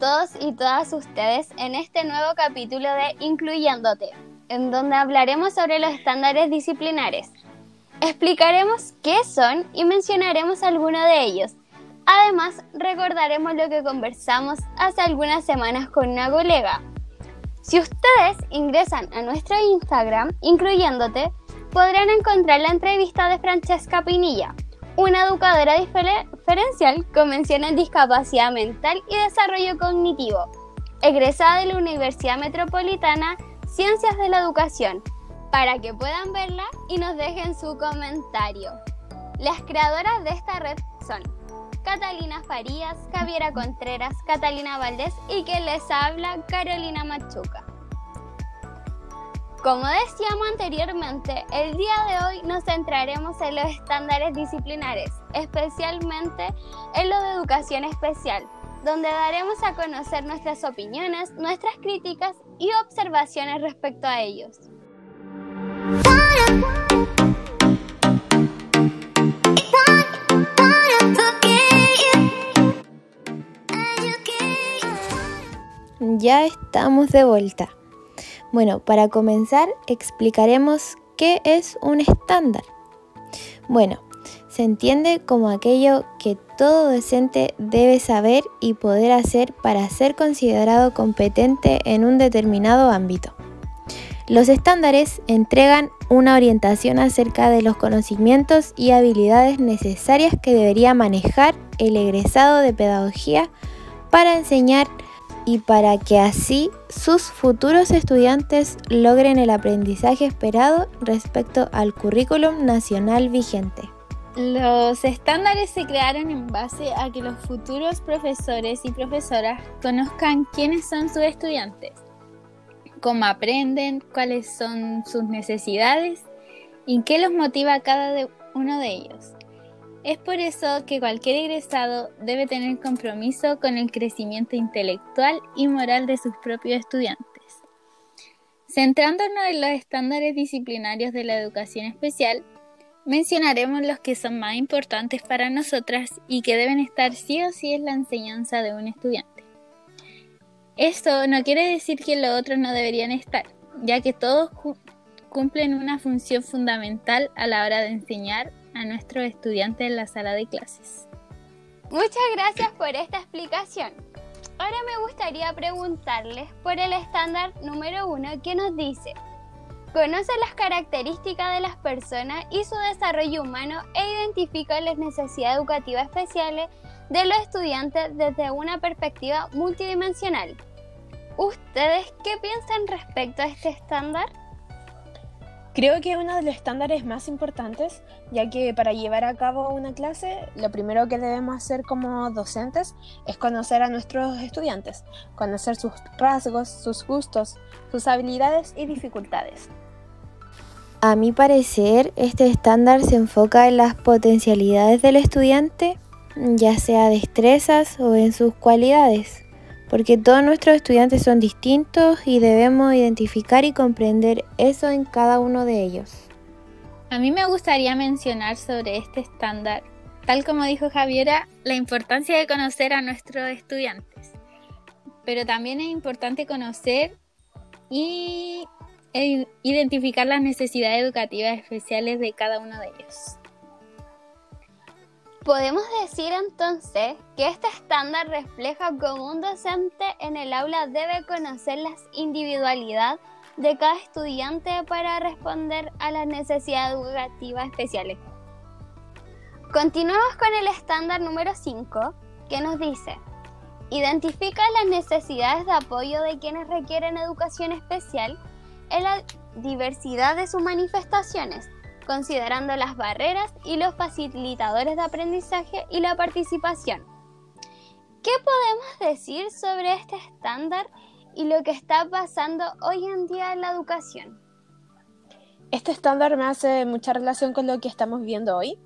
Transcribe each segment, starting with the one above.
todos y todas ustedes en este nuevo capítulo de Incluyéndote, en donde hablaremos sobre los estándares disciplinares. Explicaremos qué son y mencionaremos algunos de ellos. Además, recordaremos lo que conversamos hace algunas semanas con una colega. Si ustedes ingresan a nuestro Instagram, incluyéndote, podrán encontrar la entrevista de Francesca Pinilla, una educadora diferencial con mención en discapacidad mental y desarrollo cognitivo, egresada de la Universidad Metropolitana Ciencias de la Educación, para que puedan verla y nos dejen su comentario. Las creadoras de esta red son Catalina Farías, Javiera Contreras, Catalina Valdés y que les habla Carolina Machuca. Como decíamos anteriormente, el día de hoy nos centraremos en los estándares disciplinares, especialmente en los de educación especial, donde daremos a conocer nuestras opiniones, nuestras críticas y observaciones respecto a ellos. Ya estamos de vuelta. Bueno, para comenzar explicaremos qué es un estándar. Bueno, se entiende como aquello que todo docente debe saber y poder hacer para ser considerado competente en un determinado ámbito. Los estándares entregan una orientación acerca de los conocimientos y habilidades necesarias que debería manejar el egresado de pedagogía para enseñar y para que así sus futuros estudiantes logren el aprendizaje esperado respecto al currículum nacional vigente. Los estándares se crearon en base a que los futuros profesores y profesoras conozcan quiénes son sus estudiantes, cómo aprenden, cuáles son sus necesidades y qué los motiva a cada uno de ellos. Es por eso que cualquier egresado debe tener compromiso con el crecimiento intelectual y moral de sus propios estudiantes. Centrándonos en los estándares disciplinarios de la educación especial, mencionaremos los que son más importantes para nosotras y que deben estar sí o sí en la enseñanza de un estudiante. Esto no quiere decir que los otros no deberían estar, ya que todos cumplen una función fundamental a la hora de enseñar a nuestros estudiantes en la sala de clases. Muchas gracias por esta explicación. Ahora me gustaría preguntarles por el estándar número uno que nos dice, conoce las características de las personas y su desarrollo humano e identifica las necesidades educativas especiales de los estudiantes desde una perspectiva multidimensional. ¿Ustedes qué piensan respecto a este estándar? Creo que uno de los estándares más importantes, ya que para llevar a cabo una clase, lo primero que debemos hacer como docentes es conocer a nuestros estudiantes, conocer sus rasgos, sus gustos, sus habilidades y dificultades. A mi parecer, este estándar se enfoca en las potencialidades del estudiante, ya sea destrezas o en sus cualidades porque todos nuestros estudiantes son distintos y debemos identificar y comprender eso en cada uno de ellos. A mí me gustaría mencionar sobre este estándar, tal como dijo Javiera, la importancia de conocer a nuestros estudiantes, pero también es importante conocer y e identificar las necesidades educativas especiales de cada uno de ellos. Podemos decir entonces que este estándar refleja cómo un docente en el aula debe conocer la individualidad de cada estudiante para responder a las necesidades educativas especiales. Continuamos con el estándar número 5 que nos dice, identifica las necesidades de apoyo de quienes requieren educación especial en la diversidad de sus manifestaciones considerando las barreras y los facilitadores de aprendizaje y la participación. ¿Qué podemos decir sobre este estándar y lo que está pasando hoy en día en la educación? Este estándar me hace mucha relación con lo que estamos viendo hoy,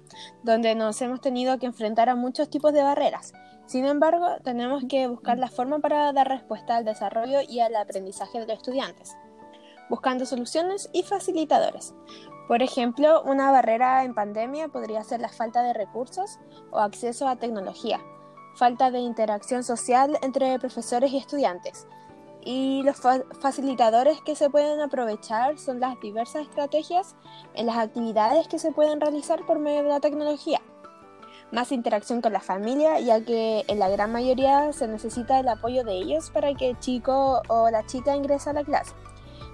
donde nos hemos tenido que enfrentar a muchos tipos de barreras. Sin embargo, tenemos que buscar la forma para dar respuesta al desarrollo y al aprendizaje de los estudiantes, buscando soluciones y facilitadores. Por ejemplo, una barrera en pandemia podría ser la falta de recursos o acceso a tecnología, falta de interacción social entre profesores y estudiantes. Y los facilitadores que se pueden aprovechar son las diversas estrategias en las actividades que se pueden realizar por medio de la tecnología. Más interacción con la familia, ya que en la gran mayoría se necesita el apoyo de ellos para que el chico o la chica ingrese a la clase,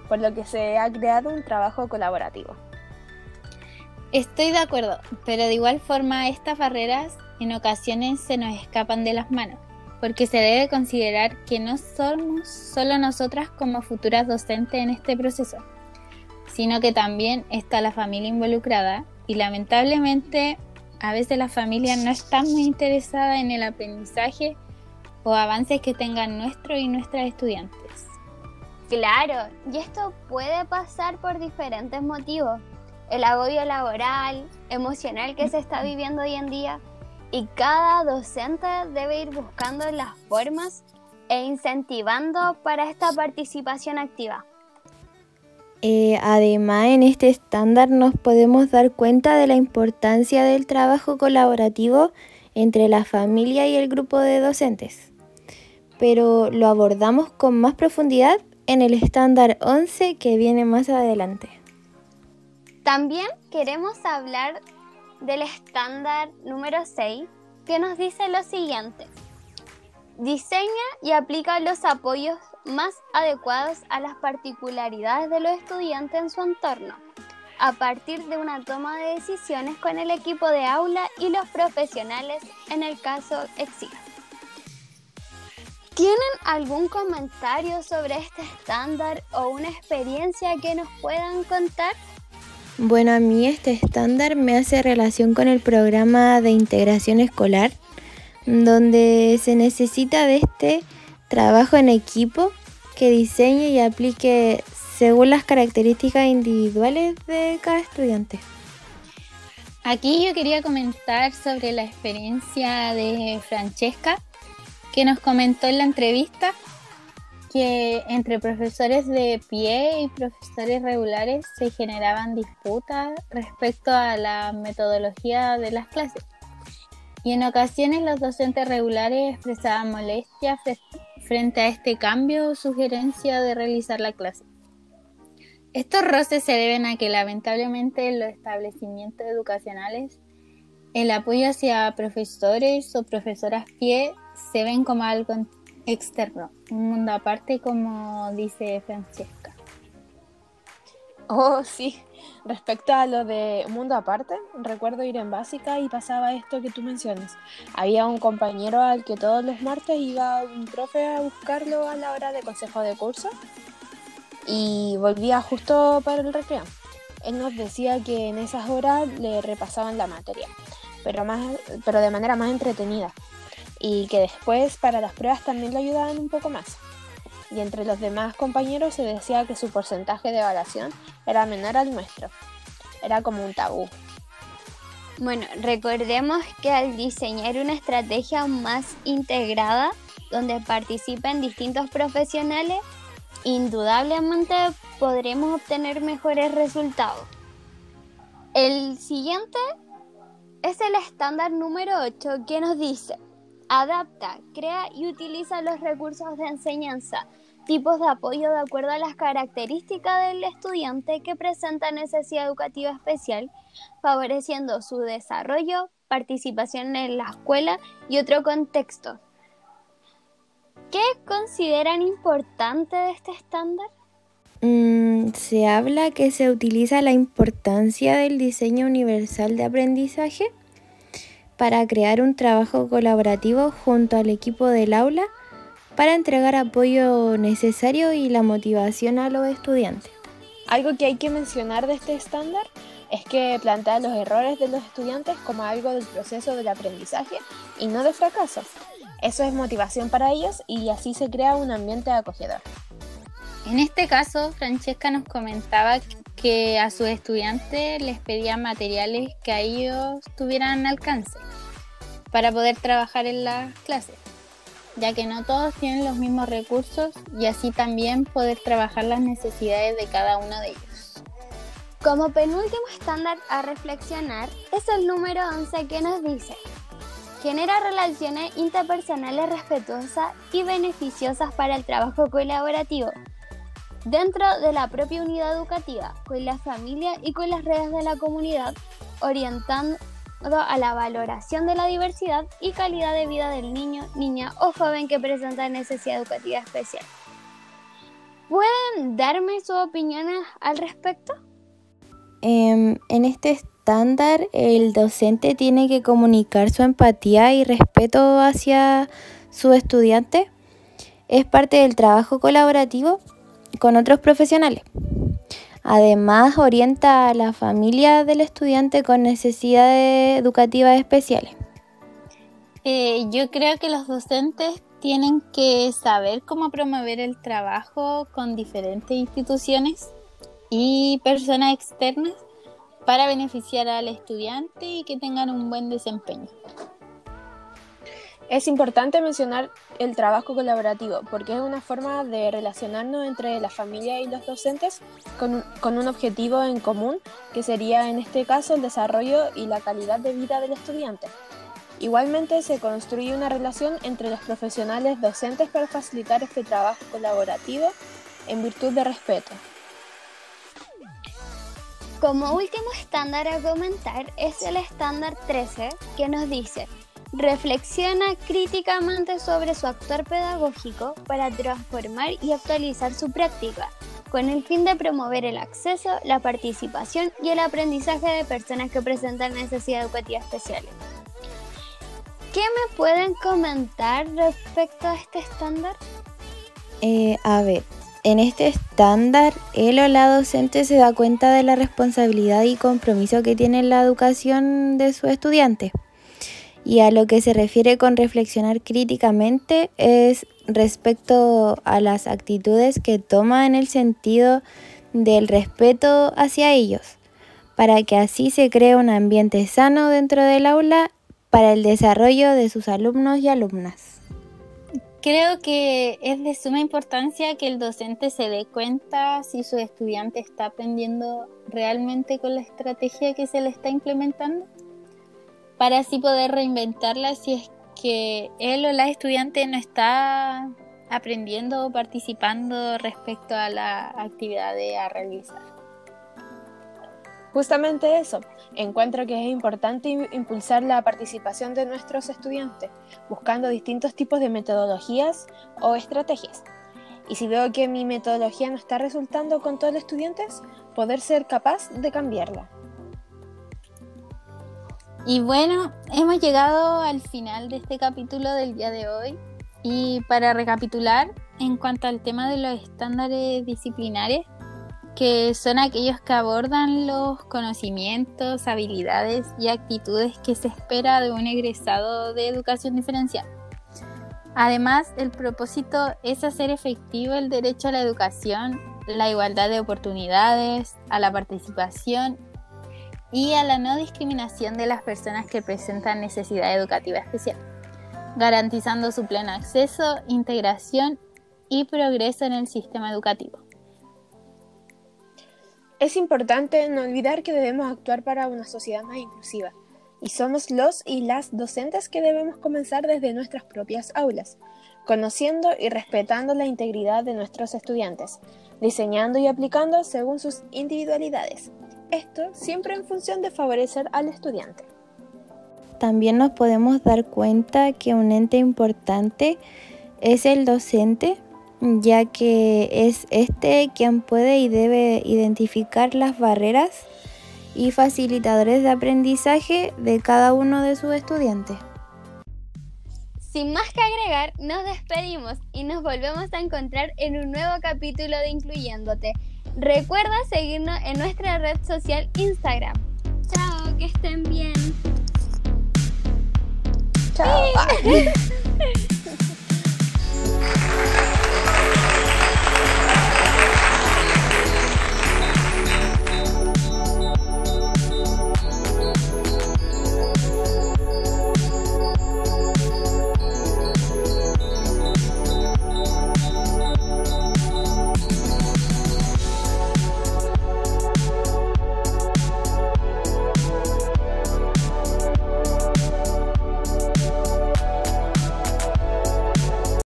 por lo que se ha creado un trabajo colaborativo. Estoy de acuerdo, pero de igual forma estas barreras en ocasiones se nos escapan de las manos, porque se debe considerar que no somos solo nosotras como futuras docentes en este proceso, sino que también está la familia involucrada y lamentablemente a veces la familia no está muy interesada en el aprendizaje o avances que tengan nuestro y nuestras estudiantes. Claro, y esto puede pasar por diferentes motivos el agobio laboral, emocional que se está viviendo hoy en día y cada docente debe ir buscando las formas e incentivando para esta participación activa. Eh, además, en este estándar nos podemos dar cuenta de la importancia del trabajo colaborativo entre la familia y el grupo de docentes. Pero lo abordamos con más profundidad en el estándar 11 que viene más adelante. También queremos hablar del estándar número 6 que nos dice lo siguiente. Diseña y aplica los apoyos más adecuados a las particularidades de los estudiantes en su entorno, a partir de una toma de decisiones con el equipo de aula y los profesionales en el caso exija. ¿Tienen algún comentario sobre este estándar o una experiencia que nos puedan contar? Bueno, a mí este estándar me hace relación con el programa de integración escolar, donde se necesita de este trabajo en equipo que diseñe y aplique según las características individuales de cada estudiante. Aquí yo quería comentar sobre la experiencia de Francesca, que nos comentó en la entrevista que entre profesores de pie y profesores regulares se generaban disputas respecto a la metodología de las clases. Y en ocasiones los docentes regulares expresaban molestia frente a este cambio o sugerencia de realizar la clase. Estos roces se deben a que lamentablemente en los establecimientos educacionales el apoyo hacia profesores o profesoras pie se ven como algo externo, un mundo aparte como dice Francesca. Oh, sí. Respecto a lo de mundo aparte, recuerdo ir en básica y pasaba esto que tú mencionas. Había un compañero al que todos los martes iba un profe a buscarlo a la hora de consejo de curso y volvía justo para el recreo. Él nos decía que en esas horas le repasaban la materia, pero, más, pero de manera más entretenida y que después para las pruebas también lo ayudaban un poco más. Y entre los demás compañeros se decía que su porcentaje de evaluación era menor al nuestro. Era como un tabú. Bueno, recordemos que al diseñar una estrategia más integrada, donde participen distintos profesionales, indudablemente podremos obtener mejores resultados. El siguiente es el estándar número 8 que nos dice, Adapta, crea y utiliza los recursos de enseñanza, tipos de apoyo de acuerdo a las características del estudiante que presenta necesidad educativa especial, favoreciendo su desarrollo, participación en la escuela y otro contexto. ¿Qué consideran importante de este estándar? Mm, se habla que se utiliza la importancia del diseño universal de aprendizaje para crear un trabajo colaborativo junto al equipo del aula para entregar apoyo necesario y la motivación a los estudiantes. Algo que hay que mencionar de este estándar es que plantea los errores de los estudiantes como algo del proceso del aprendizaje y no de fracaso. Eso es motivación para ellos y así se crea un ambiente acogedor. En este caso, Francesca nos comentaba que a sus estudiantes les pedía materiales que a ellos tuvieran alcance para poder trabajar en las clases, ya que no todos tienen los mismos recursos y así también poder trabajar las necesidades de cada uno de ellos. Como penúltimo estándar a reflexionar es el número 11 que nos dice, genera relaciones interpersonales respetuosas y beneficiosas para el trabajo colaborativo dentro de la propia unidad educativa, con la familia y con las redes de la comunidad, orientando a la valoración de la diversidad y calidad de vida del niño, niña o joven que presenta necesidad educativa especial. ¿Pueden darme sus opiniones al respecto? Em, en este estándar, el docente tiene que comunicar su empatía y respeto hacia su estudiante. Es parte del trabajo colaborativo con otros profesionales. Además, orienta a la familia del estudiante con necesidades educativas especiales. Eh, yo creo que los docentes tienen que saber cómo promover el trabajo con diferentes instituciones y personas externas para beneficiar al estudiante y que tengan un buen desempeño. Es importante mencionar el trabajo colaborativo porque es una forma de relacionarnos entre la familia y los docentes con, con, un objetivo en común que sería en este caso el desarrollo y la calidad de vida del estudiante. Igualmente se construye una relación entre los profesionales docentes para facilitar este trabajo colaborativo en virtud de respeto. Como último estándar a comentar es el estándar 13 que nos dice reflexiona críticamente sobre su actuar pedagógico para transformar y actualizar su práctica, con el fin de promover el acceso, la participación y el aprendizaje de personas que presentan necesidades educativas especiales. ¿Qué me pueden comentar respecto a este estándar? Eh, a ver, en este estándar, él o la docente se da cuenta de la responsabilidad y compromiso que tiene la educación de su estudiante. Y a lo que se refiere con reflexionar críticamente es respecto a las actitudes que toma en el sentido del respeto hacia ellos, para que así se cree un ambiente sano dentro del aula para el desarrollo de sus alumnos y alumnas. Creo que es de suma importancia que el docente se dé cuenta si su estudiante está aprendiendo realmente con la estrategia que se le está implementando, para así poder reinventarla si es que él o la estudiante no está aprendiendo o participando respecto a la actividad a realizar. Justamente eso, encuentro que es importante impulsar la participación de nuestros estudiantes, buscando distintos tipos de metodologías o estrategias. Y si veo que mi metodología no está resultando con todos los estudiantes, poder ser capaz de cambiarla. Y bueno, hemos llegado al final de este capítulo del día de hoy. Y para recapitular, en cuanto al tema de los estándares disciplinares, que son aquellos que abordan los conocimientos, habilidades y actitudes que se espera de un egresado de educación diferencial. Además, el propósito es hacer efectivo el derecho a la educación, la igualdad de oportunidades, a la participación y a la no discriminación de las personas que presentan necesidad educativa especial, garantizando su pleno acceso, integración y progreso en el sistema educativo. Es importante no olvidar que debemos actuar para una sociedad más inclusiva, y somos los y las docentes que debemos comenzar desde nuestras propias aulas, conociendo y respetando la integridad de nuestros estudiantes, diseñando y aplicando según sus individualidades. Esto siempre en función de favorecer al estudiante. También nos podemos dar cuenta que un ente importante es el docente ya que es este quien puede y debe identificar las barreras y facilitadores de aprendizaje de cada uno de sus estudiantes. Sin más que agregar, nos despedimos y nos volvemos a encontrar en un nuevo capítulo de Incluyéndote. Recuerda seguirnos en nuestra red social Instagram. Chao, que estén bien. Chao.